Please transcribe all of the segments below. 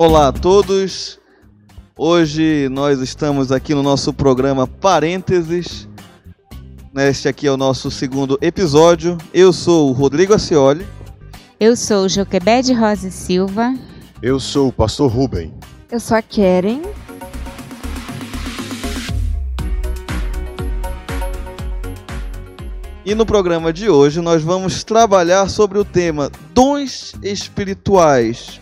Olá a todos. Hoje nós estamos aqui no nosso programa Parênteses. Este aqui é o nosso segundo episódio. Eu sou o Rodrigo Acioli. Eu sou o Joquebede Rosa Silva. Eu sou o pastor Rubem. Eu sou a Keren. E no programa de hoje nós vamos trabalhar sobre o tema dons espirituais.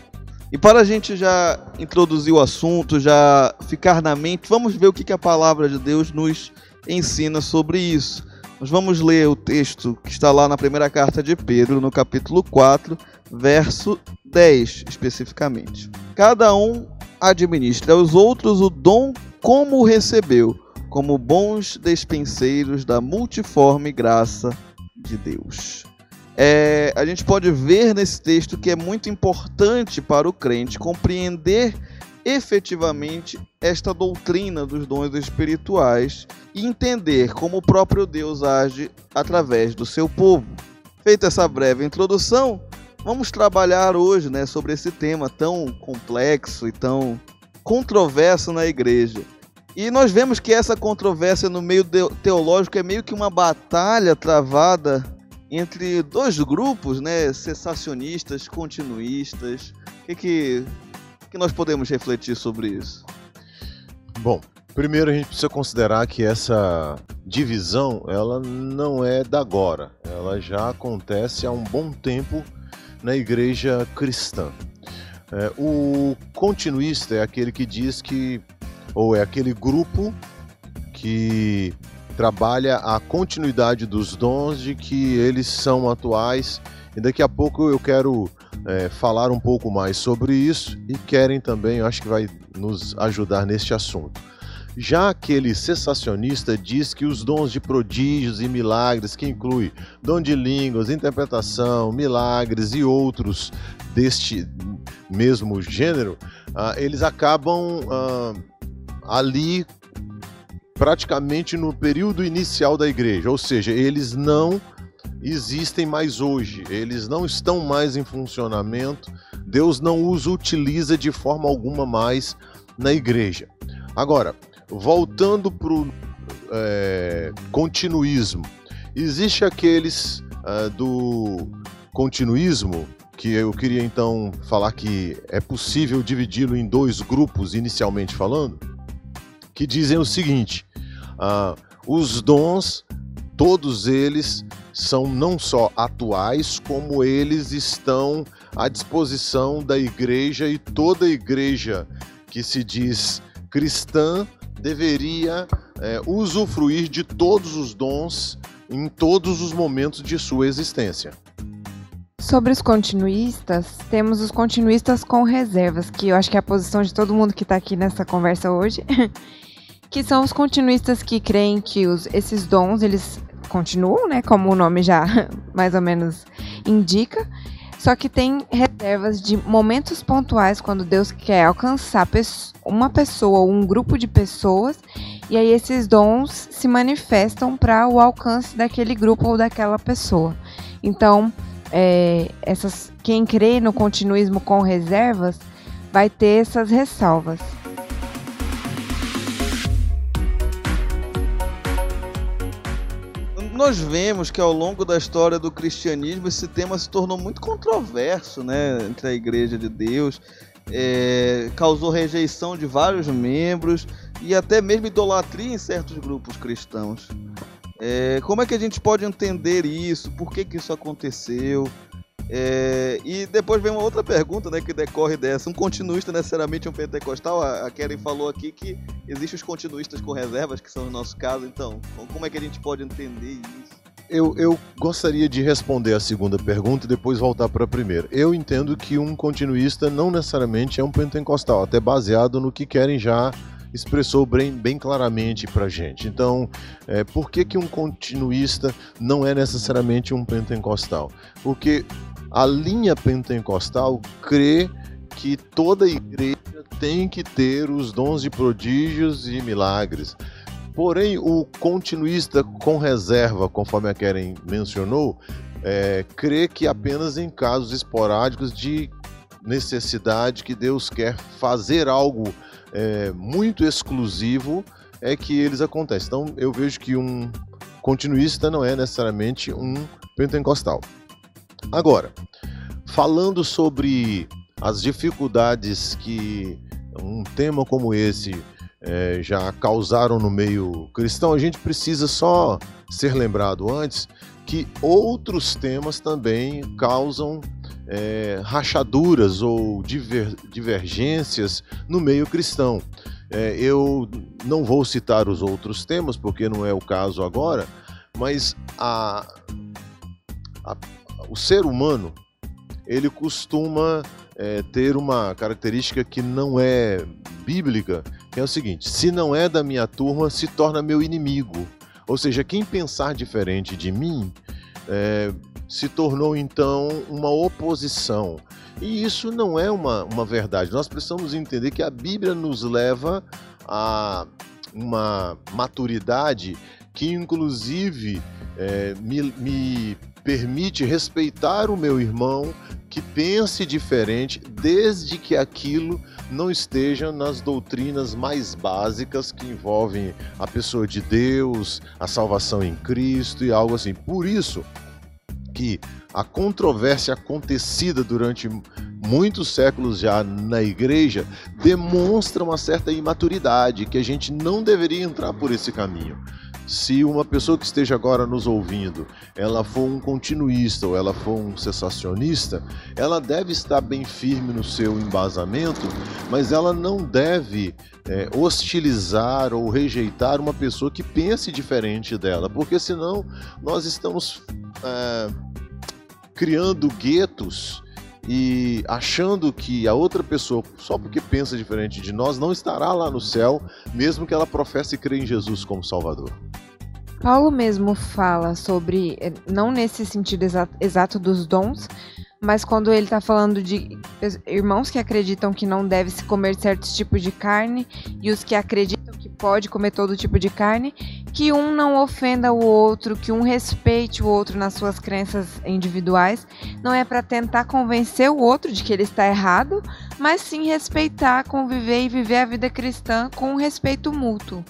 E para a gente já introduzir o assunto, já ficar na mente, vamos ver o que a palavra de Deus nos ensina sobre isso. Nós vamos ler o texto que está lá na primeira carta de Pedro, no capítulo 4, verso 10, especificamente. Cada um administra aos outros o dom como o recebeu, como bons despenseiros da multiforme graça de Deus. É, a gente pode ver nesse texto que é muito importante para o crente compreender efetivamente esta doutrina dos dons espirituais e entender como o próprio Deus age através do seu povo. Feita essa breve introdução, vamos trabalhar hoje né, sobre esse tema tão complexo e tão controverso na igreja. E nós vemos que essa controvérsia no meio teológico é meio que uma batalha travada entre dois grupos, né, cessacionistas, continuistas. O que, que, que nós podemos refletir sobre isso? Bom, primeiro a gente precisa considerar que essa divisão ela não é da agora, ela já acontece há um bom tempo na igreja cristã. É, o continuista é aquele que diz que, ou é aquele grupo que trabalha a continuidade dos dons, de que eles são atuais. E daqui a pouco eu quero é, falar um pouco mais sobre isso e querem também, eu acho que vai nos ajudar neste assunto. Já aquele cessacionista diz que os dons de prodígios e milagres, que inclui dom de línguas, interpretação, milagres e outros deste mesmo gênero, ah, eles acabam ah, ali praticamente no período inicial da igreja, ou seja, eles não existem mais hoje, eles não estão mais em funcionamento, Deus não os utiliza de forma alguma mais na igreja. Agora, voltando para o é, continuismo, existe aqueles uh, do continuismo que eu queria então falar que é possível dividi-lo em dois grupos inicialmente falando, que dizem o seguinte: uh, os dons, todos eles são não só atuais, como eles estão à disposição da igreja e toda igreja que se diz cristã deveria é, usufruir de todos os dons em todos os momentos de sua existência. Sobre os continuistas, temos os continuistas com reservas, que eu acho que é a posição de todo mundo que está aqui nessa conversa hoje, que são os continuistas que creem que os, esses dons eles continuam, né, como o nome já mais ou menos indica, só que tem reservas de momentos pontuais quando Deus quer alcançar uma pessoa ou um grupo de pessoas, e aí esses dons se manifestam para o alcance daquele grupo ou daquela pessoa. Então, é, essas, quem crê no continuismo com reservas vai ter essas ressalvas. Nós vemos que ao longo da história do cristianismo esse tema se tornou muito controverso né, entre a Igreja de Deus, é, causou rejeição de vários membros e até mesmo idolatria em certos grupos cristãos. É, como é que a gente pode entender isso? Por que, que isso aconteceu? É, e depois vem uma outra pergunta né, que decorre dessa. Um continuista necessariamente um pentecostal? A, Karen falou aqui que existem os continuistas com reservas, que são o nosso caso. Então, como é que a gente pode entender isso? Eu, eu gostaria de responder a segunda pergunta e depois voltar para a primeira. Eu entendo que um continuista não necessariamente é um pentecostal, até baseado no que querem já expressou bem, bem claramente para gente. Então, é, por que, que um continuista não é necessariamente um pentecostal? Porque a linha pentecostal crê que toda igreja tem que ter os dons de prodígios e milagres. Porém, o continuista com reserva, conforme a Karen mencionou, é, crê que apenas em casos esporádicos de necessidade, que Deus quer fazer algo é, muito exclusivo, é que eles acontecem. Então eu vejo que um continuista não é necessariamente um pentecostal. Agora, falando sobre as dificuldades que um tema como esse é, já causaram no meio cristão, a gente precisa só ser lembrado antes que outros temas também causam é, rachaduras ou diver, divergências no meio cristão. É, eu não vou citar os outros temas, porque não é o caso agora, mas a, a, o ser humano ele costuma é, ter uma característica que não é bíblica, que é o seguinte: se não é da minha turma, se torna meu inimigo. Ou seja, quem pensar diferente de mim é, se tornou então uma oposição. E isso não é uma, uma verdade. Nós precisamos entender que a Bíblia nos leva a uma maturidade que, inclusive, é, me, me permite respeitar o meu irmão que pense diferente, desde que aquilo não esteja nas doutrinas mais básicas que envolvem a pessoa de Deus, a salvação em Cristo e algo assim. Por isso que a controvérsia acontecida durante muitos séculos já na igreja demonstra uma certa imaturidade, que a gente não deveria entrar por esse caminho se uma pessoa que esteja agora nos ouvindo, ela for um continuista ou ela for um cessacionista, ela deve estar bem firme no seu embasamento, mas ela não deve é, hostilizar ou rejeitar uma pessoa que pense diferente dela, porque senão nós estamos é, criando guetos e achando que a outra pessoa, só porque pensa diferente de nós, não estará lá no céu, mesmo que ela professe crer em Jesus como Salvador. Paulo mesmo fala sobre, eh, não nesse sentido exato dos dons, mas quando ele está falando de irmãos que acreditam que não deve se comer certos tipos de carne e os que acreditam que pode comer todo tipo de carne, que um não ofenda o outro, que um respeite o outro nas suas crenças individuais, não é para tentar convencer o outro de que ele está errado, mas sim respeitar, conviver e viver a vida cristã com um respeito mútuo.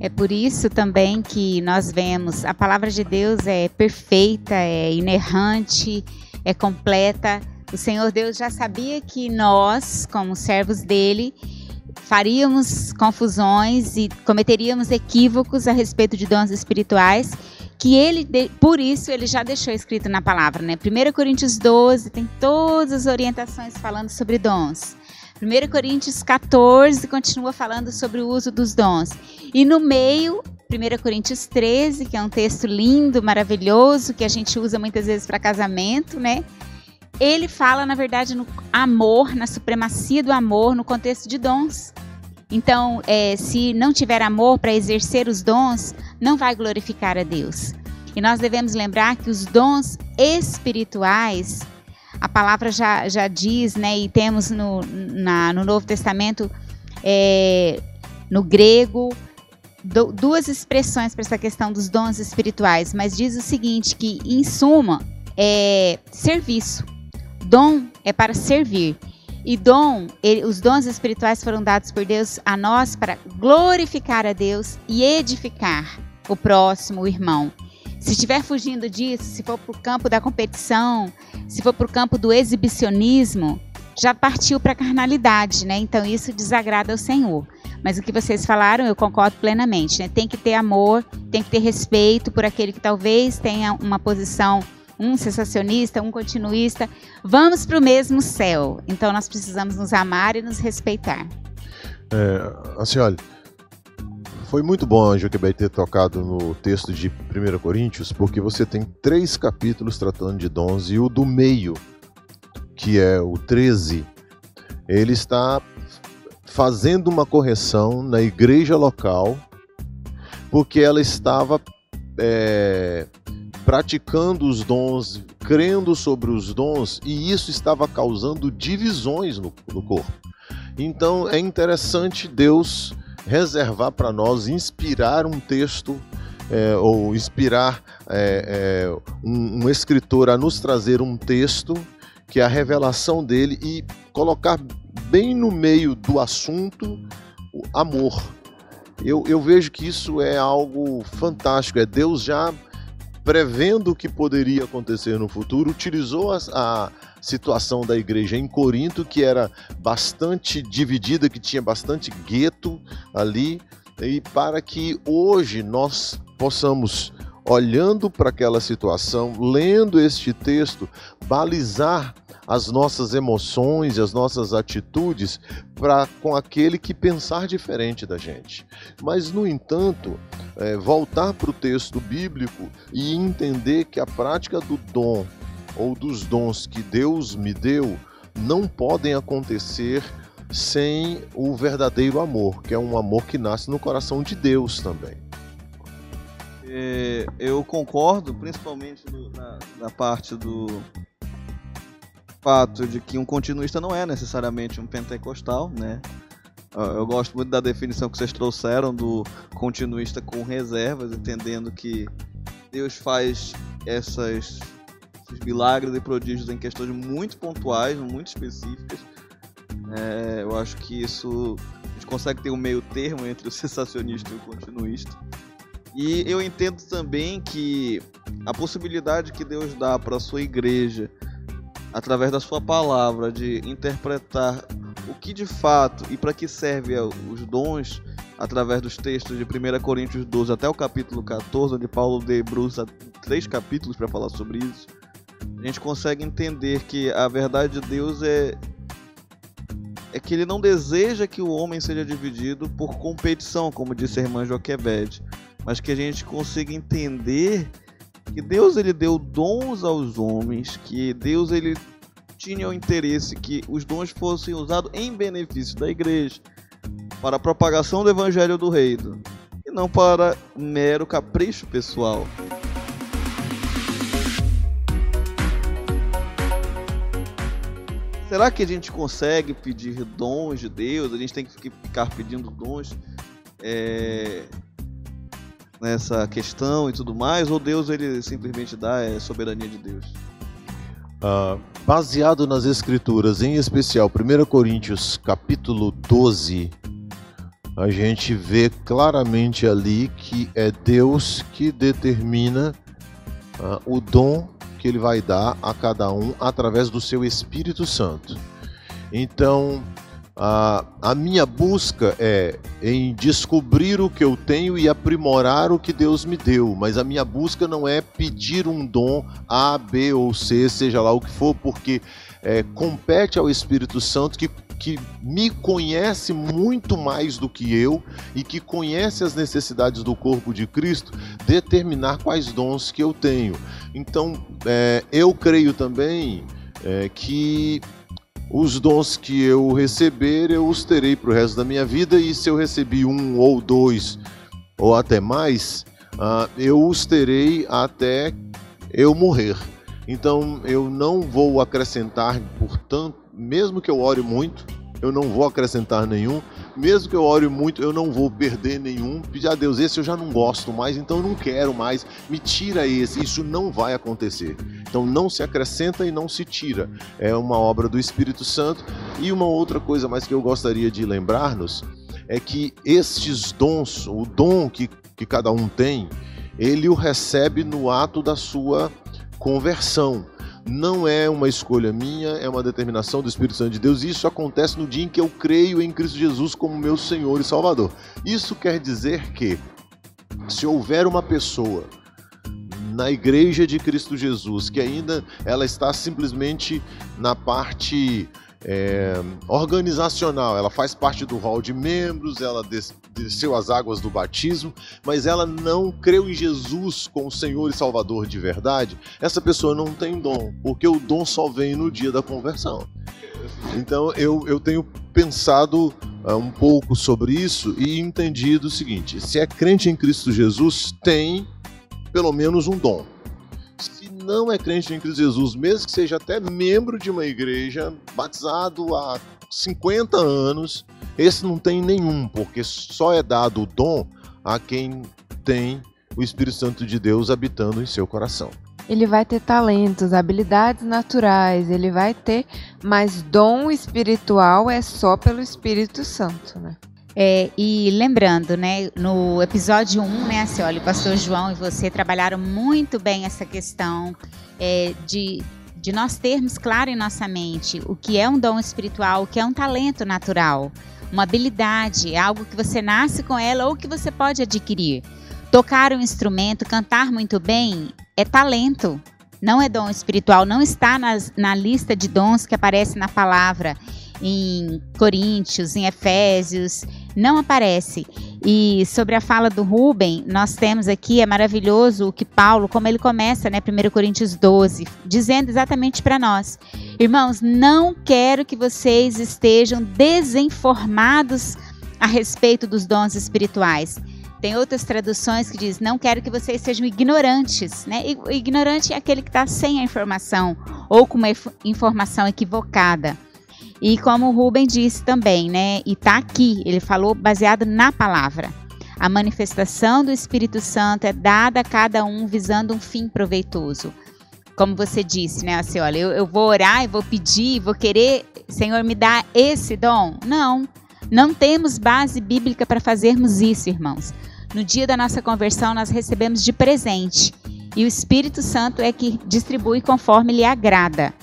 É por isso também que nós vemos a palavra de Deus é perfeita, é inerrante, é completa. O Senhor Deus já sabia que nós, como servos dele, faríamos confusões e cometeríamos equívocos a respeito de dons espirituais, que ele, por isso, ele já deixou escrito na palavra, né? 1 Coríntios 12 tem todas as orientações falando sobre dons. 1 Coríntios 14 continua falando sobre o uso dos dons. E no meio, 1 Coríntios 13, que é um texto lindo, maravilhoso, que a gente usa muitas vezes para casamento, né? Ele fala, na verdade, no amor, na supremacia do amor, no contexto de dons. Então, é, se não tiver amor para exercer os dons, não vai glorificar a Deus. E nós devemos lembrar que os dons espirituais a palavra já, já diz, né, e temos no, na, no Novo Testamento, é, no grego, do, duas expressões para essa questão dos dons espirituais, mas diz o seguinte, que em suma, é serviço. Dom é para servir. E dom, ele, os dons espirituais foram dados por Deus a nós para glorificar a Deus e edificar o próximo, o irmão. Se estiver fugindo disso, se for para o campo da competição, se for para o campo do exibicionismo, já partiu para a carnalidade, né? Então isso desagrada ao Senhor. Mas o que vocês falaram, eu concordo plenamente. Né? Tem que ter amor, tem que ter respeito por aquele que talvez tenha uma posição, um sensacionista, um continuista. Vamos para o mesmo céu. Então nós precisamos nos amar e nos respeitar. É, assim, olha, foi muito bom a Joquebed ter tocado no texto de 1 Coríntios, porque você tem três capítulos tratando de dons e o do meio, que é o 13, ele está fazendo uma correção na igreja local, porque ela estava é, praticando os dons, crendo sobre os dons, e isso estava causando divisões no, no corpo. Então é interessante Deus reservar para nós, inspirar um texto é, ou inspirar é, é, um, um, escritor a nos trazer um texto que é a revelação dele e colocar bem no meio do assunto o amor. Eu, eu vejo que isso é algo fantástico, é Deus já prevendo o que poderia acontecer no futuro, utilizou a, a situação da igreja em Corinto, que era bastante dividida, que tinha bastante gueto ali, e para que hoje nós possamos, olhando para aquela situação, lendo este texto, balizar as nossas emoções e as nossas atitudes para com aquele que pensar diferente da gente. Mas, no entanto, é, voltar para o texto bíblico e entender que a prática do dom ou dos dons que Deus me deu não podem acontecer sem o verdadeiro amor, que é um amor que nasce no coração de Deus também. É, eu concordo, principalmente no, na, na parte do fato de que um continuista não é necessariamente um pentecostal, né? Eu gosto muito da definição que vocês trouxeram do continuista com reservas, entendendo que Deus faz essas, esses milagres e prodígios em questões muito pontuais, muito específicas. É, eu acho que isso a gente consegue ter um meio termo entre o sensacionista e o continuista. E eu entendo também que a possibilidade que Deus dá para a sua igreja, através da sua palavra, de interpretar o que de fato e para que serve os dons, através dos textos de 1 Coríntios 12 até o capítulo 14, onde Paulo debruça três capítulos para falar sobre isso, a gente consegue entender que a verdade de Deus é é que ele não deseja que o homem seja dividido por competição, como disse a irmã Joquebed, mas que a gente consiga entender que Deus ele deu dons aos homens, que Deus ele tinha o interesse que os dons fossem usados em benefício da igreja, para a propagação do evangelho do reino, e não para mero capricho pessoal. Será que a gente consegue pedir dons de Deus? A gente tem que ficar pedindo dons é, nessa questão e tudo mais? Ou Deus ele simplesmente dá é soberania de Deus? Uh, baseado nas escrituras, em especial 1 Coríntios capítulo 12, a gente vê claramente ali que é Deus que determina uh, o dom que ele vai dar a cada um através do seu Espírito Santo. Então, a, a minha busca é em descobrir o que eu tenho e aprimorar o que Deus me deu, mas a minha busca não é pedir um dom A, B ou C, seja lá o que for, porque é, compete ao Espírito Santo que que me conhece muito mais do que eu e que conhece as necessidades do corpo de Cristo, determinar quais dons que eu tenho. Então, é, eu creio também é, que os dons que eu receber, eu os terei para o resto da minha vida, e se eu recebi um ou dois ou até mais, uh, eu os terei até eu morrer. Então eu não vou acrescentar, portanto, mesmo que eu ore muito, eu não vou acrescentar nenhum. Mesmo que eu ore muito, eu não vou perder nenhum. Pedir a Deus, esse eu já não gosto mais, então eu não quero mais. Me tira esse. Isso não vai acontecer. Então não se acrescenta e não se tira. É uma obra do Espírito Santo. E uma outra coisa mais que eu gostaria de lembrar-nos é que estes dons, o dom que, que cada um tem, ele o recebe no ato da sua conversão não é uma escolha minha, é uma determinação do Espírito Santo de Deus. Isso acontece no dia em que eu creio em Cristo Jesus como meu Senhor e Salvador. Isso quer dizer que, se houver uma pessoa na igreja de Cristo Jesus que ainda ela está simplesmente na parte é, organizacional, ela faz parte do hall de membros, ela desceu as águas do batismo, mas ela não creu em Jesus como Senhor e Salvador de verdade, essa pessoa não tem dom, porque o dom só vem no dia da conversão. Então eu, eu tenho pensado uh, um pouco sobre isso e entendido o seguinte: se é crente em Cristo Jesus, tem pelo menos um dom não é crente em Cristo Jesus, mesmo que seja até membro de uma igreja, batizado há 50 anos, esse não tem nenhum, porque só é dado o dom a quem tem o Espírito Santo de Deus habitando em seu coração. ele vai ter talentos, habilidades naturais, ele vai ter, mas dom espiritual é só pelo Espírito Santo, né? É, e lembrando, né, no episódio 1, né, assim, olha, o pastor João e você trabalharam muito bem essa questão é, de, de nós termos claro em nossa mente o que é um dom espiritual, o que é um talento natural, uma habilidade, algo que você nasce com ela ou que você pode adquirir. Tocar um instrumento, cantar muito bem, é talento, não é dom espiritual, não está nas, na lista de dons que aparece na palavra em Coríntios, em Efésios, não aparece. E sobre a fala do Rubem, nós temos aqui, é maravilhoso o que Paulo, como ele começa, né, 1 Coríntios 12, dizendo exatamente para nós: Irmãos, não quero que vocês estejam desinformados a respeito dos dons espirituais. Tem outras traduções que diz: não quero que vocês sejam ignorantes, né? Ignorante é aquele que está sem a informação ou com uma informação equivocada. E como o Rubem disse também, né? E está aqui, ele falou baseado na palavra. A manifestação do Espírito Santo é dada a cada um visando um fim proveitoso. Como você disse, né? Assim, olha, eu, eu vou orar, eu vou pedir, vou querer, Senhor, me dá esse dom. Não, não temos base bíblica para fazermos isso, irmãos. No dia da nossa conversão, nós recebemos de presente. E o Espírito Santo é que distribui conforme lhe agrada.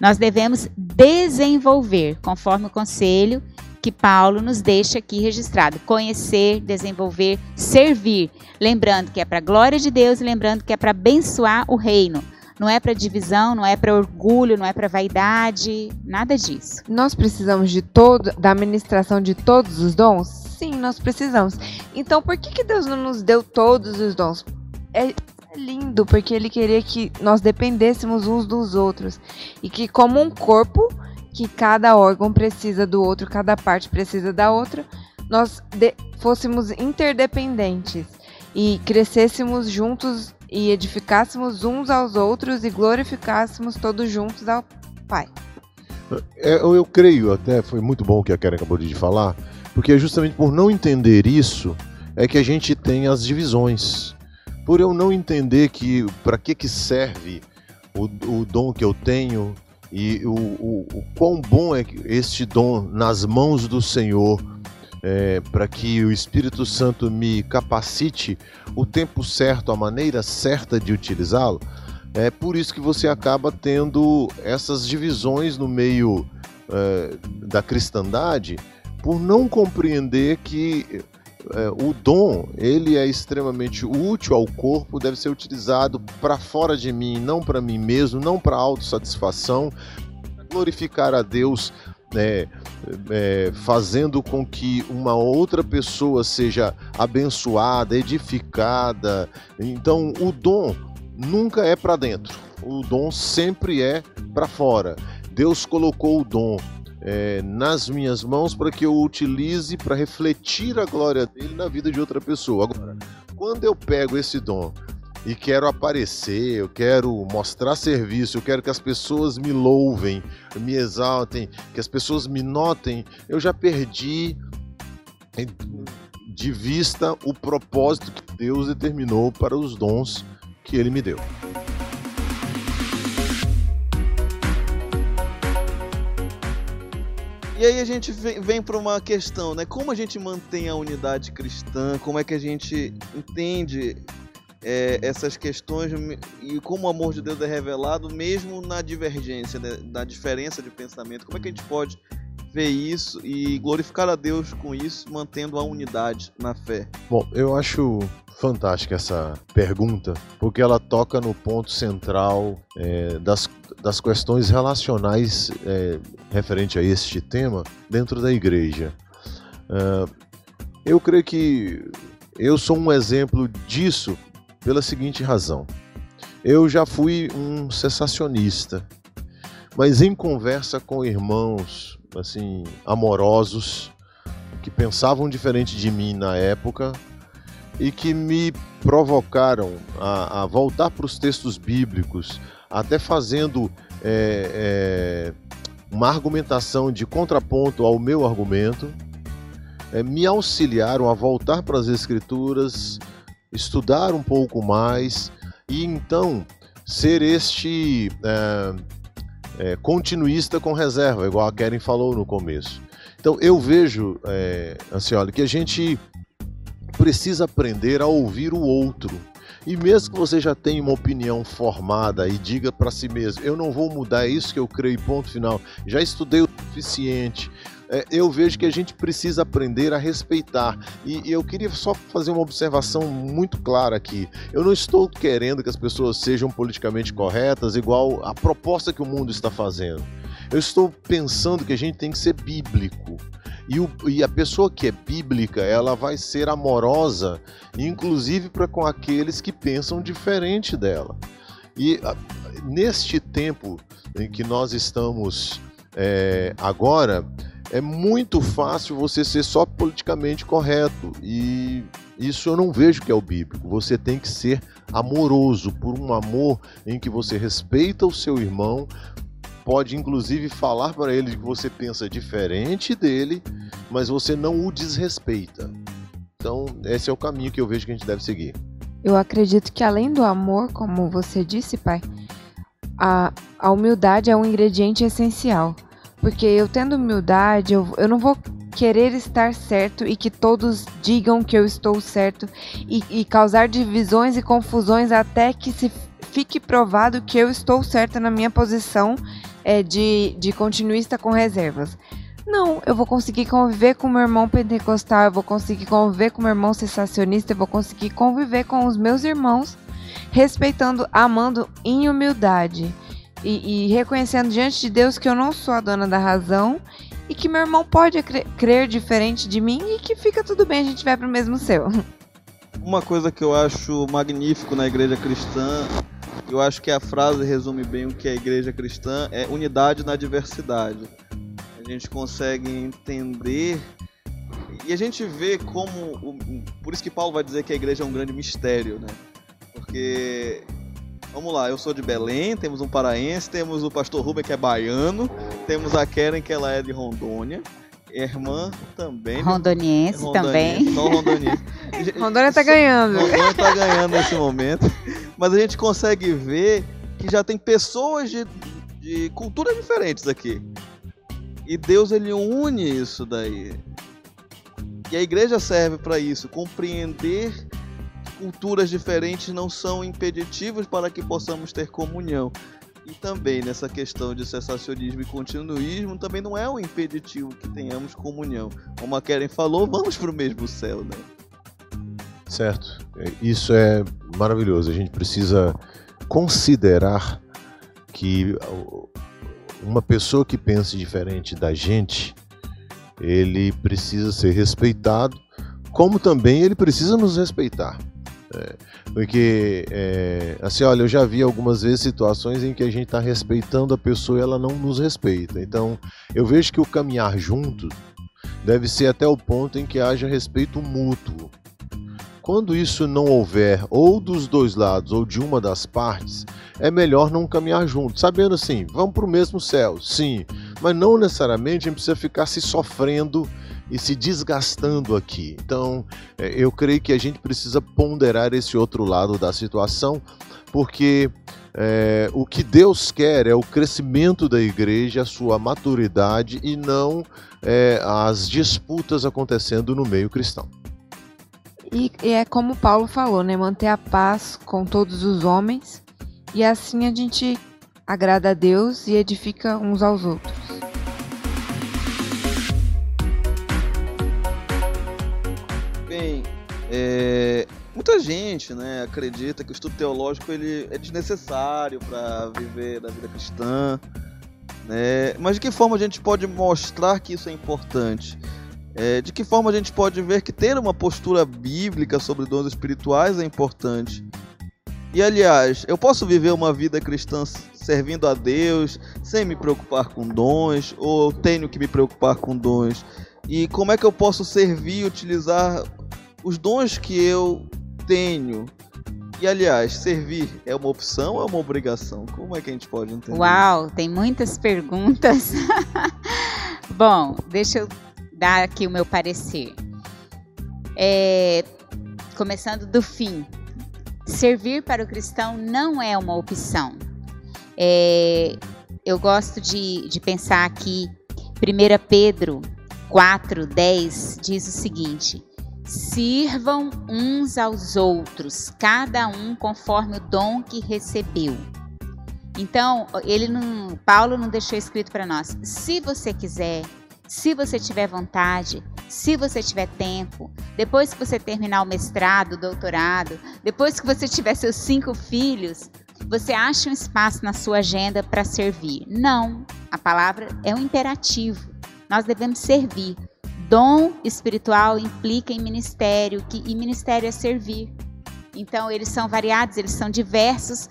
Nós devemos desenvolver, conforme o conselho que Paulo nos deixa aqui registrado: conhecer, desenvolver, servir. Lembrando que é para a glória de Deus e lembrando que é para abençoar o reino. Não é para divisão, não é para orgulho, não é para vaidade, nada disso. Nós precisamos de todo, da administração de todos os dons? Sim, nós precisamos. Então, por que, que Deus não nos deu todos os dons? É, lindo, porque ele queria que nós dependêssemos uns dos outros. E que, como um corpo, que cada órgão precisa do outro, cada parte precisa da outra, nós fôssemos interdependentes e crescêssemos juntos e edificássemos uns aos outros e glorificássemos todos juntos ao Pai. É, eu, eu creio até, foi muito bom o que a Karen acabou de falar, porque é justamente por não entender isso é que a gente tem as divisões por eu não entender que para que, que serve o, o dom que eu tenho e o, o, o quão bom é este dom nas mãos do Senhor é, para que o Espírito Santo me capacite o tempo certo, a maneira certa de utilizá-lo. É por isso que você acaba tendo essas divisões no meio é, da cristandade, por não compreender que é, o dom ele é extremamente útil ao corpo, deve ser utilizado para fora de mim, não para mim mesmo, não para autossatisfação, glorificar a Deus, né, é, fazendo com que uma outra pessoa seja abençoada, edificada. Então, o dom nunca é para dentro, o dom sempre é para fora. Deus colocou o dom é, nas minhas mãos para que eu utilize para refletir a glória dele na vida de outra pessoa. Agora, quando eu pego esse dom e quero aparecer, eu quero mostrar serviço, eu quero que as pessoas me louvem, me exaltem, que as pessoas me notem, eu já perdi de vista o propósito que Deus determinou para os dons que ele me deu. E aí a gente vem, vem para uma questão, né? Como a gente mantém a unidade cristã? Como é que a gente entende é, essas questões e como o amor de Deus é revelado mesmo na divergência, né? na diferença de pensamento? Como é que a gente pode ver isso e glorificar a Deus com isso, mantendo a unidade na fé? Bom, eu acho fantástica essa pergunta, porque ela toca no ponto central é, das, das questões relacionais é, referente a este tema dentro da igreja. Uh, eu creio que eu sou um exemplo disso pela seguinte razão. Eu já fui um cessacionista, mas em conversa com irmãos assim amorosos que pensavam diferente de mim na época, e que me provocaram a, a voltar para os textos bíblicos, até fazendo é, é, uma argumentação de contraponto ao meu argumento, é, me auxiliaram a voltar para as Escrituras, estudar um pouco mais e então ser este é, é, continuista com reserva, igual a Karen falou no começo. Então eu vejo, é, olha, que a gente precisa aprender a ouvir o outro. E mesmo que você já tenha uma opinião formada e diga para si mesmo, eu não vou mudar é isso que eu creio, ponto final, já estudei o suficiente, é, eu vejo que a gente precisa aprender a respeitar. E, e, eu queria só fazer uma observação muito clara aqui. Eu não estou querendo que as pessoas sejam politicamente corretas, igual a proposta que o mundo está fazendo. Eu estou pensando que a gente tem que ser bíblico. E, o, e, a pessoa que é bíblica, ela vai ser amorosa, inclusive para com aqueles que pensam diferente dela. E a, neste tempo em que nós estamos é, agora, é muito fácil você ser só politicamente correto e isso eu não vejo que é o bíblico. Você tem que ser amoroso, por um amor em que você respeita o seu irmão, pode inclusive falar para ele que você pensa diferente dele, mas você não o desrespeita. Então, esse é o caminho que eu vejo que a gente deve seguir. Eu acredito que além do amor, como você disse, pai, a, a humildade é um ingrediente essencial. Porque eu tendo humildade, eu, eu não vou querer estar certo e que todos digam que eu estou certo e, e causar divisões e confusões até que se fique provado que eu estou certa na minha posição é, de, de continuista com reservas. Não, eu vou conseguir conviver com meu irmão pentecostal, eu vou conseguir conviver com meu irmão sensacionista, eu vou conseguir conviver com os meus irmãos, respeitando, amando em humildade e, e, reconhecendo diante de Deus que eu não sou a dona da razão e que meu irmão pode crer, diferente de mim e que fica tudo bem a gente vai para o mesmo céu. Uma coisa que eu acho magnífico na igreja cristã, eu acho que a frase resume bem o que é a igreja cristã, é unidade na diversidade. A gente consegue entender e a gente vê como. Por isso que Paulo vai dizer que a igreja é um grande mistério, né? Porque Vamos lá, eu sou de Belém, temos um paraense, temos o pastor Rubem que é baiano, temos a Keren que ela é de Rondônia, irmã também. Rondoniense, também. Não rondoniense. Rondônia tá ganhando. Rondônia tá ganhando nesse momento. Mas a gente consegue ver que já tem pessoas de, de culturas diferentes aqui. E Deus ele une isso daí. E a igreja serve para isso, compreender culturas diferentes não são impeditivos para que possamos ter comunhão. E também nessa questão de cessacionismo e continuismo, também não é um impeditivo que tenhamos comunhão. Como a Karen falou, vamos para o mesmo céu, né? Certo. É, isso é maravilhoso. A gente precisa considerar que uma pessoa que pense diferente da gente, ele precisa ser respeitado, como também ele precisa nos respeitar. É, porque, é, assim, olha, eu já vi algumas vezes situações em que a gente está respeitando a pessoa e ela não nos respeita. Então, eu vejo que o caminhar junto deve ser até o ponto em que haja respeito mútuo. Quando isso não houver, ou dos dois lados, ou de uma das partes, é melhor não caminhar junto, sabendo assim, vamos para o mesmo céu, sim, mas não necessariamente a gente precisa ficar se sofrendo e se desgastando aqui. Então, é, eu creio que a gente precisa ponderar esse outro lado da situação, porque é, o que Deus quer é o crescimento da igreja, a sua maturidade e não é, as disputas acontecendo no meio cristão. E, e é como Paulo falou, né? Manter a paz com todos os homens e assim a gente agrada a Deus e edifica uns aos outros. É, muita gente né, acredita que o estudo teológico ele é desnecessário para viver a vida cristã. Né? Mas de que forma a gente pode mostrar que isso é importante? É, de que forma a gente pode ver que ter uma postura bíblica sobre dons espirituais é importante? E aliás, eu posso viver uma vida cristã servindo a Deus sem me preocupar com dons, ou tenho que me preocupar com dons? E como é que eu posso servir e utilizar os dons que eu tenho. E aliás, servir é uma opção ou é uma obrigação? Como é que a gente pode entender? Uau, tem muitas perguntas. Bom, deixa eu dar aqui o meu parecer. É, começando do fim. servir para o cristão não é uma opção. É, eu gosto de, de pensar aqui, 1 Pedro 4, 10 diz o seguinte: Sirvam uns aos outros, cada um conforme o dom que recebeu. Então, ele não, Paulo não deixou escrito para nós: se você quiser, se você tiver vontade, se você tiver tempo, depois que você terminar o mestrado, o doutorado, depois que você tiver seus cinco filhos, você acha um espaço na sua agenda para servir. Não, a palavra é um imperativo. Nós devemos servir. Dom espiritual implica em ministério, que, e ministério é servir. Então, eles são variados, eles são diversos.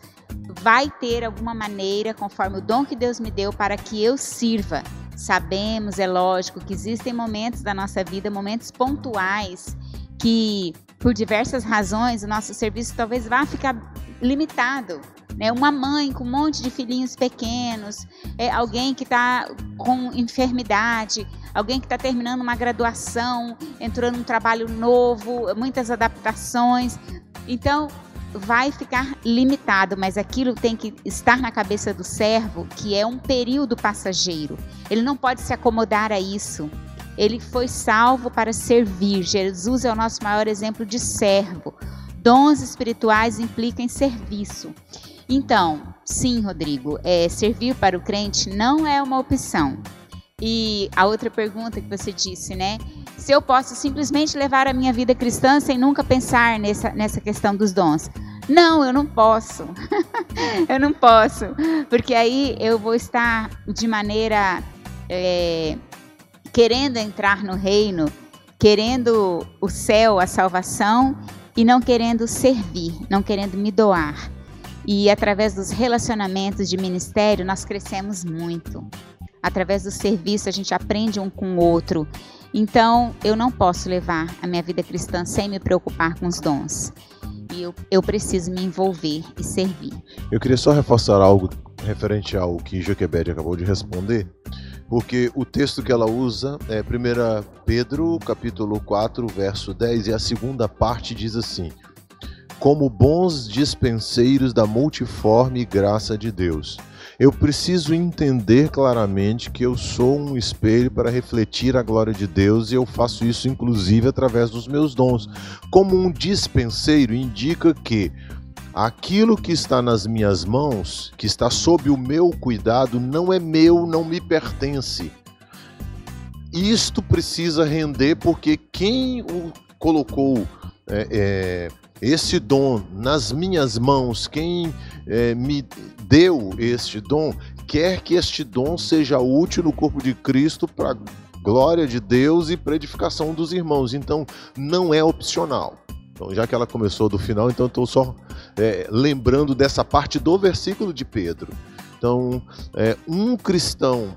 Vai ter alguma maneira, conforme o dom que Deus me deu, para que eu sirva. Sabemos, é lógico, que existem momentos da nossa vida, momentos pontuais, que por diversas razões o nosso serviço talvez vá ficar limitado. Né? Uma mãe com um monte de filhinhos pequenos, é, alguém que está com enfermidade, alguém que está terminando uma graduação, entrando num trabalho novo, muitas adaptações. Então, vai ficar limitado, mas aquilo tem que estar na cabeça do servo, que é um período passageiro. Ele não pode se acomodar a isso. Ele foi salvo para servir. Jesus é o nosso maior exemplo de servo. Dons espirituais implicam em serviço. Então, sim, Rodrigo, é, servir para o crente não é uma opção. E a outra pergunta que você disse, né? Se eu posso simplesmente levar a minha vida cristã sem nunca pensar nessa, nessa questão dos dons. Não, eu não posso. eu não posso. Porque aí eu vou estar de maneira. É, querendo entrar no reino, querendo o céu, a salvação, e não querendo servir, não querendo me doar. E através dos relacionamentos de ministério, nós crescemos muito. Através do serviço, a gente aprende um com o outro. Então, eu não posso levar a minha vida cristã sem me preocupar com os dons. E eu, eu preciso me envolver e servir. Eu queria só reforçar algo referente ao que Joquebed acabou de responder, porque o texto que ela usa é 1 Pedro, capítulo 4, verso 10, e a segunda parte diz assim: como bons dispenseiros da multiforme graça de Deus. Eu preciso entender claramente que eu sou um espelho para refletir a glória de Deus e eu faço isso inclusive através dos meus dons. Como um dispenseiro indica que aquilo que está nas minhas mãos, que está sob o meu cuidado, não é meu, não me pertence. Isto precisa render porque quem o colocou é, é, esse dom nas minhas mãos, quem é, me deu este dom, quer que este dom seja útil no corpo de Cristo para glória de Deus e para edificação dos irmãos. Então, não é opcional. Então, já que ela começou do final, então estou só é, lembrando dessa parte do versículo de Pedro. Então, é, um cristão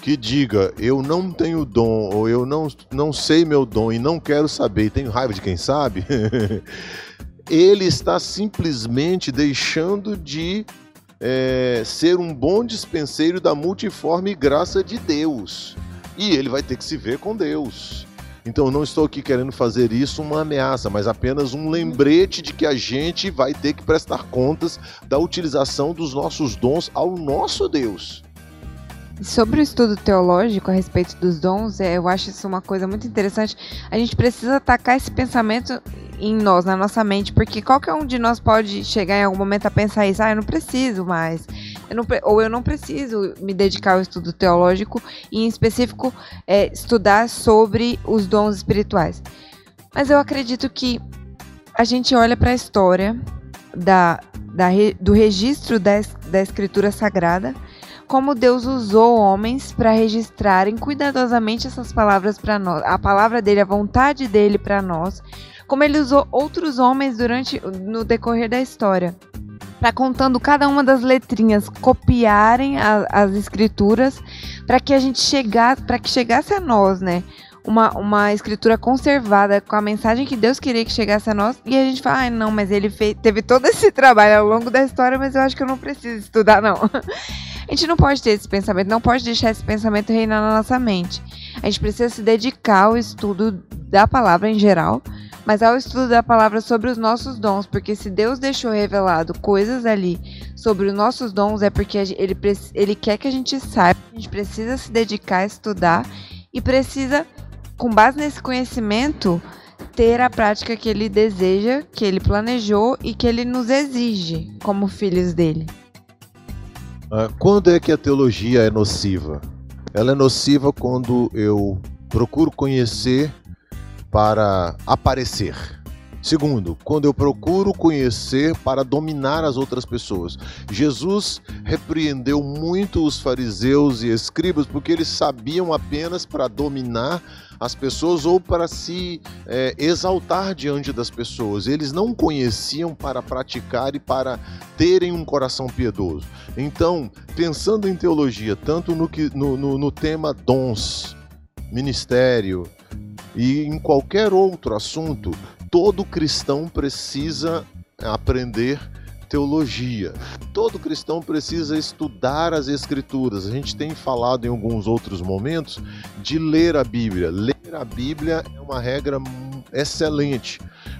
que diga eu não tenho dom ou eu não, não sei meu dom e não quero saber e tenho raiva de quem sabe, ele está simplesmente deixando de é, ser um bom dispenseiro da multiforme graça de Deus. E ele vai ter que se ver com Deus. Então não estou aqui querendo fazer isso uma ameaça, mas apenas um lembrete de que a gente vai ter que prestar contas da utilização dos nossos dons ao nosso Deus. Sobre o estudo teológico a respeito dos dons, é, eu acho isso uma coisa muito interessante. A gente precisa atacar esse pensamento em nós, na nossa mente, porque qualquer um de nós pode chegar em algum momento a pensar isso, ah, eu não preciso mais, eu não, ou eu não preciso me dedicar ao estudo teológico e, em específico, é, estudar sobre os dons espirituais. Mas eu acredito que a gente olha para a história da, da, do registro da, da Escritura Sagrada como Deus usou homens para registrarem cuidadosamente essas palavras para nós, a palavra dele, a vontade dele para nós, como ele usou outros homens durante no decorrer da história, para contando cada uma das letrinhas, copiarem a, as escrituras para que a gente chegasse, para que chegasse a nós, né? Uma, uma escritura conservada com a mensagem que Deus queria que chegasse a nós e a gente fala, ah, não, mas ele fez, teve todo esse trabalho ao longo da história, mas eu acho que eu não preciso estudar, não. A gente não pode ter esse pensamento, não pode deixar esse pensamento reinar na nossa mente. A gente precisa se dedicar ao estudo da palavra em geral, mas ao estudo da palavra sobre os nossos dons, porque se Deus deixou revelado coisas ali sobre os nossos dons, é porque ele, ele quer que a gente saiba, a gente precisa se dedicar a estudar e precisa, com base nesse conhecimento, ter a prática que ele deseja, que ele planejou e que ele nos exige como filhos dele. Ah, quando é que a teologia é nociva? Ela é nociva quando eu procuro conhecer para aparecer. Segundo, quando eu procuro conhecer para dominar as outras pessoas. Jesus repreendeu muito os fariseus e escribas porque eles sabiam apenas para dominar as pessoas ou para se é, exaltar diante das pessoas. Eles não conheciam para praticar e para terem um coração piedoso. Então, pensando em teologia, tanto no, que, no, no, no tema dons, ministério e em qualquer outro assunto, todo cristão precisa aprender teologia. Todo cristão precisa estudar as Escrituras. A gente tem falado em alguns outros momentos de ler a Bíblia. Ler a Bíblia é uma regra excelente,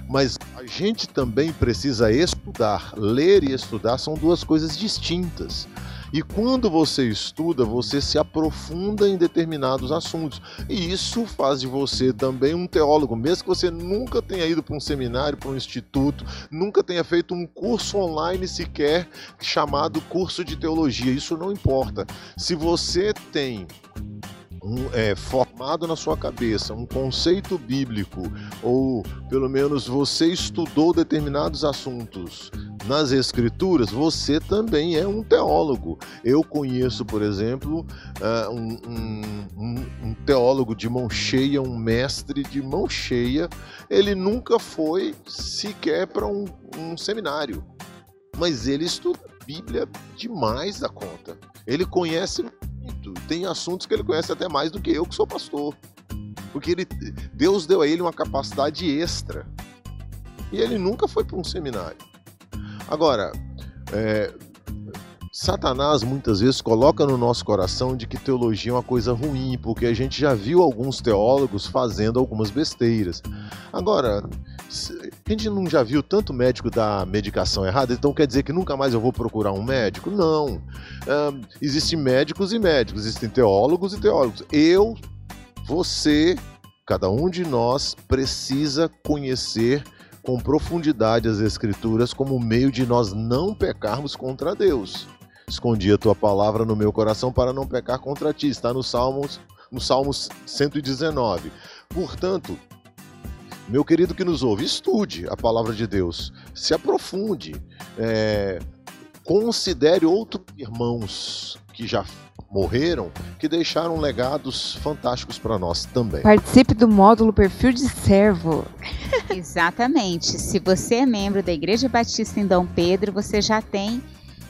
mas a gente também precisa estudar. Ler e estudar são duas coisas distintas. E quando você estuda, você se aprofunda em determinados assuntos. E isso faz de você também um teólogo, mesmo que você nunca tenha ido para um seminário, para um instituto, nunca tenha feito um curso online sequer chamado curso de teologia. Isso não importa. Se você tem um, é, formado na sua cabeça um conceito bíblico, ou pelo menos você estudou determinados assuntos nas escrituras, você também é um teólogo. Eu conheço, por exemplo, uh, um, um, um, teólogo de mão cheia, um mestre de mão cheia. Ele nunca foi sequer para um, um seminário, mas ele estuda Bíblia demais da conta. Ele conhece muito. Tem assuntos que ele conhece até mais do que eu, que sou pastor. Porque ele, Deus deu a ele uma capacidade extra. E ele nunca foi para um seminário. Agora, é, Satanás muitas vezes coloca no nosso coração de que teologia é uma coisa ruim, porque a gente já viu alguns teólogos fazendo algumas besteiras. Agora, a gente não já viu tanto médico dar medicação errada, então quer dizer que nunca mais eu vou procurar um médico? Não. Um, existem médicos e médicos, existem teólogos e teólogos. Eu, você, cada um de nós precisa conhecer com profundidade as Escrituras como meio de nós não pecarmos contra Deus. Escondi a tua palavra no meu coração para não pecar contra ti. Está no Salmos, no Salmos 119. Portanto, meu querido que nos ouve, estude a palavra de Deus, se aprofunde, é, considere outros irmãos que já morreram, que deixaram legados fantásticos para nós também. Participe do módulo Perfil de Servo. Exatamente. Se você é membro da Igreja Batista em Dom Pedro, você já tem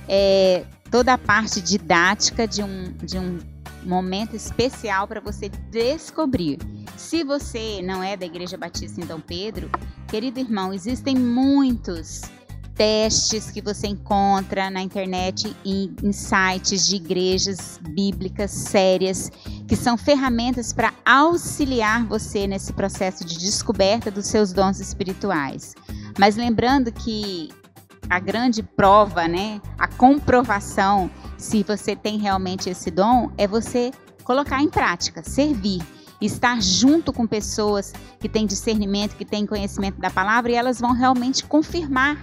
é, toda a parte didática de um, de um momento especial para você descobrir. Se você não é da Igreja Batista em Dom Pedro, querido irmão, existem muitos testes que você encontra na internet e em sites de igrejas bíblicas sérias, que são ferramentas para auxiliar você nesse processo de descoberta dos seus dons espirituais. Mas lembrando que a grande prova, né, a comprovação se você tem realmente esse dom é você colocar em prática, servir, estar junto com pessoas que têm discernimento, que têm conhecimento da palavra e elas vão realmente confirmar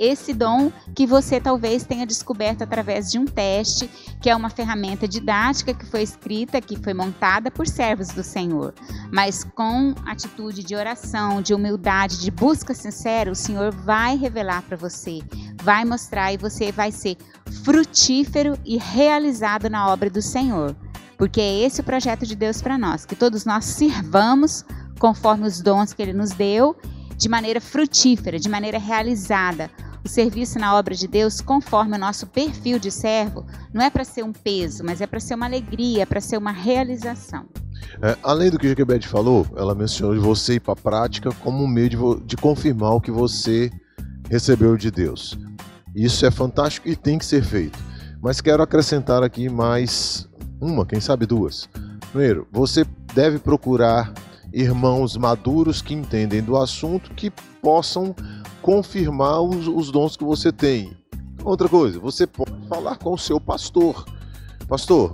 esse dom que você talvez tenha descoberto através de um teste, que é uma ferramenta didática que foi escrita, que foi montada por servos do Senhor. Mas com atitude de oração, de humildade, de busca sincera, o Senhor vai revelar para você, vai mostrar e você vai ser frutífero e realizado na obra do Senhor. Porque é esse o projeto de Deus para nós, que todos nós sirvamos conforme os dons que ele nos deu, de maneira frutífera, de maneira realizada, o serviço na obra de Deus, conforme o nosso perfil de servo, não é para ser um peso, mas é para ser uma alegria, para ser uma realização. É, além do que a Jaquebete falou, ela mencionou de você ir para a prática como um meio de, de confirmar o que você recebeu de Deus. Isso é fantástico e tem que ser feito. Mas quero acrescentar aqui mais uma, quem sabe duas. Primeiro, você deve procurar irmãos maduros que entendem do assunto que possam confirmar os, os dons que você tem. Outra coisa, você pode falar com o seu pastor. Pastor,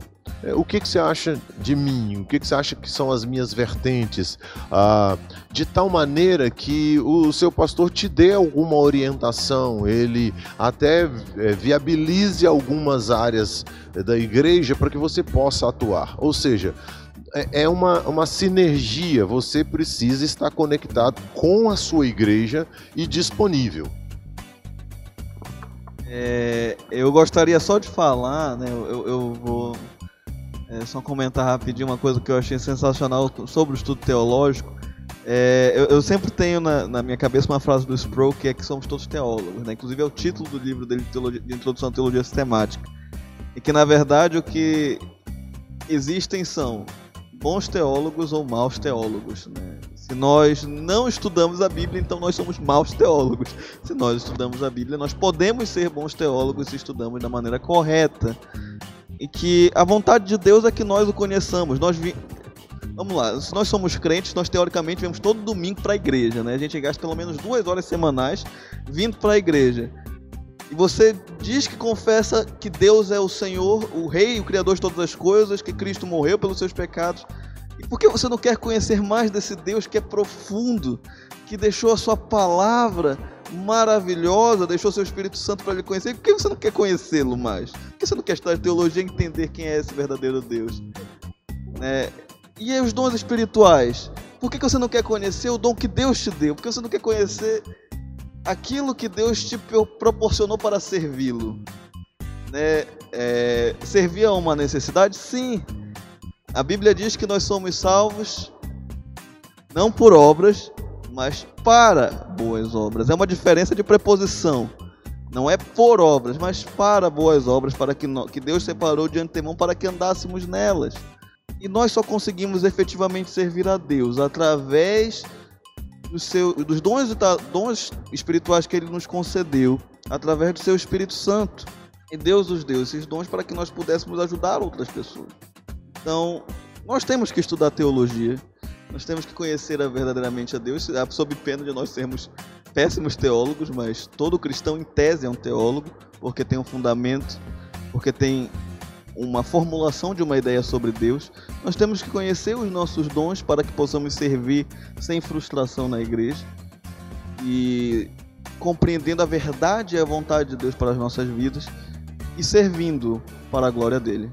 o que, que você acha de mim? O que, que você acha que são as minhas vertentes? Ah, de tal maneira que o seu pastor te dê alguma orientação, ele até é, viabilize algumas áreas da igreja para que você possa atuar. Ou seja, é, é uma, uma sinergia, você precisa estar conectado com a sua igreja e disponível. É, eu gostaria só de falar, né? Eu, eu vou é, só comentar rapidinho uma coisa que eu achei sensacional sobre o estudo teológico. É, eu, eu, sempre tenho na, na, minha cabeça uma frase do Sproul que é que somos todos teólogos, né? Inclusive é o título do livro dele de, Introdução à Teologia Sistemática. E que na verdade o que existem são bons teólogos ou maus teólogos, né? Se nós não estudamos a Bíblia, então nós somos maus teólogos. Se nós estudamos a Bíblia, nós podemos ser bons teólogos se estudamos da maneira correta e que a vontade de Deus é que nós o conheçamos. Nós vi... Vamos lá, se nós somos crentes, nós teoricamente vemos todo domingo para a igreja, né? A gente gasta pelo menos duas horas semanais vindo para a igreja. E você diz que confessa que Deus é o Senhor, o Rei, o Criador de todas as coisas, que Cristo morreu pelos seus pecados. E por que você não quer conhecer mais desse Deus que é profundo, que deixou a sua palavra maravilhosa, deixou seu Espírito Santo para lhe conhecer. Por que você não quer conhecê-lo mais? Por que você não quer estudar teologia e entender quem é esse verdadeiro Deus? É, e os dons espirituais? Por que você não quer conhecer o dom que Deus te deu? Por que você não quer conhecer aquilo que Deus te proporcionou para servi-lo? Né? É, servir a uma necessidade? Sim. A Bíblia diz que nós somos salvos não por obras, mas para boas obras. É uma diferença de preposição. Não é por obras, mas para boas obras, para que, que Deus separou de antemão para que andássemos nelas. E nós só conseguimos efetivamente servir a Deus através do seu, dos dons, dons espirituais que Ele nos concedeu, através do seu Espírito Santo. E Deus nos deu esses dons para que nós pudéssemos ajudar outras pessoas. Então, nós temos que estudar teologia, nós temos que conhecer verdadeiramente a Deus, sob pena de nós sermos péssimos teólogos, mas todo cristão em tese é um teólogo, porque tem um fundamento, porque tem uma formulação de uma ideia sobre Deus. Nós temos que conhecer os nossos dons para que possamos servir sem frustração na igreja e compreendendo a verdade e a vontade de Deus para as nossas vidas e servindo para a glória dele.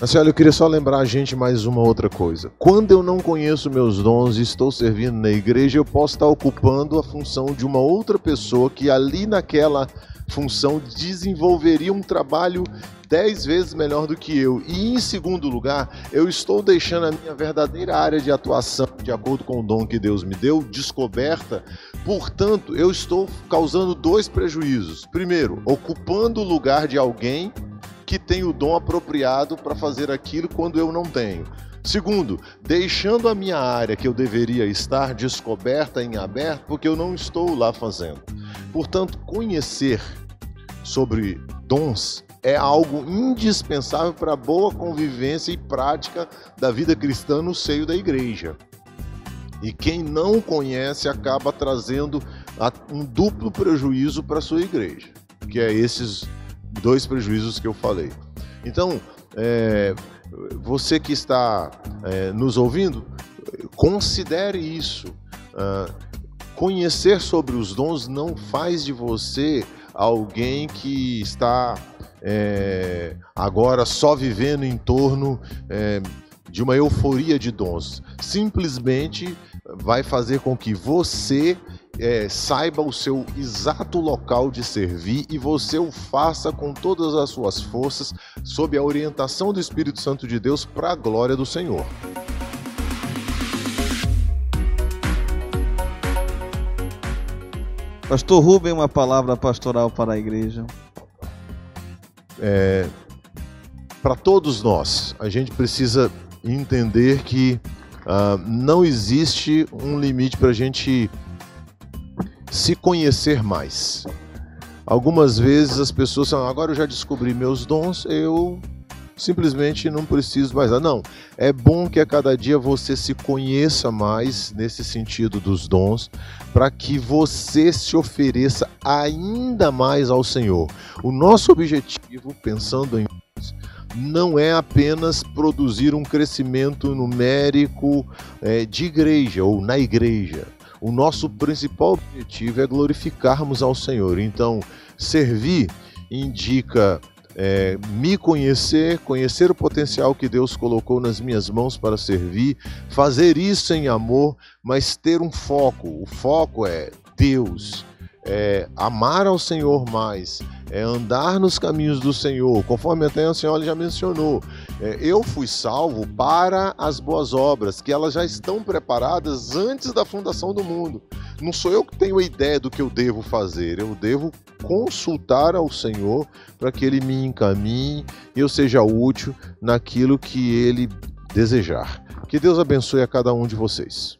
Mas olha, eu queria só lembrar a gente mais uma outra coisa. Quando eu não conheço meus dons e estou servindo na igreja, eu posso estar ocupando a função de uma outra pessoa que ali naquela função desenvolveria um trabalho dez vezes melhor do que eu. E em segundo lugar, eu estou deixando a minha verdadeira área de atuação, de acordo com o dom que Deus me deu, descoberta. Portanto, eu estou causando dois prejuízos. Primeiro, ocupando o lugar de alguém que tem o dom apropriado para fazer aquilo quando eu não tenho. Segundo, deixando a minha área que eu deveria estar descoberta em aberto porque eu não estou lá fazendo. Portanto, conhecer sobre dons é algo indispensável para a boa convivência e prática da vida cristã no seio da igreja. E quem não conhece acaba trazendo um duplo prejuízo para a sua igreja, que é esses dois prejuízos que eu falei. Então, é, você que está é, nos ouvindo, considere isso. Uh, conhecer sobre os dons não faz de você alguém que está é, agora só vivendo em torno é, de uma euforia de dons. Simplesmente vai fazer com que você é, saiba o seu exato local de servir e você o faça com todas as suas forças, sob a orientação do Espírito Santo de Deus, para a glória do Senhor. Pastor Rubem, uma palavra pastoral para a igreja. É, para todos nós, a gente precisa entender que uh, não existe um limite para a gente se conhecer mais. Algumas vezes as pessoas falam, agora eu já descobri meus dons, eu simplesmente não preciso mais nada. Não, é bom que a cada dia você se conheça mais nesse sentido dos dons, para que você se ofereça ainda mais ao Senhor. O nosso objetivo, pensando em não é apenas produzir um crescimento numérico é, de igreja ou na igreja. O nosso principal objetivo é glorificarmos ao Senhor. Então, servir indica é, me conhecer, conhecer o potencial que Deus colocou nas minhas mãos para servir, fazer isso em amor, mas ter um foco. O foco é Deus, é amar ao Senhor mais, é andar nos caminhos do Senhor, conforme até a senhora já mencionou. É, eu fui salvo para as boas obras, que elas já estão preparadas antes da fundação do mundo. Não sou eu que tenho a ideia do que eu devo fazer, eu devo consultar ao Senhor para que Ele me encaminhe e eu seja útil naquilo que Ele desejar. Que Deus abençoe a cada um de vocês.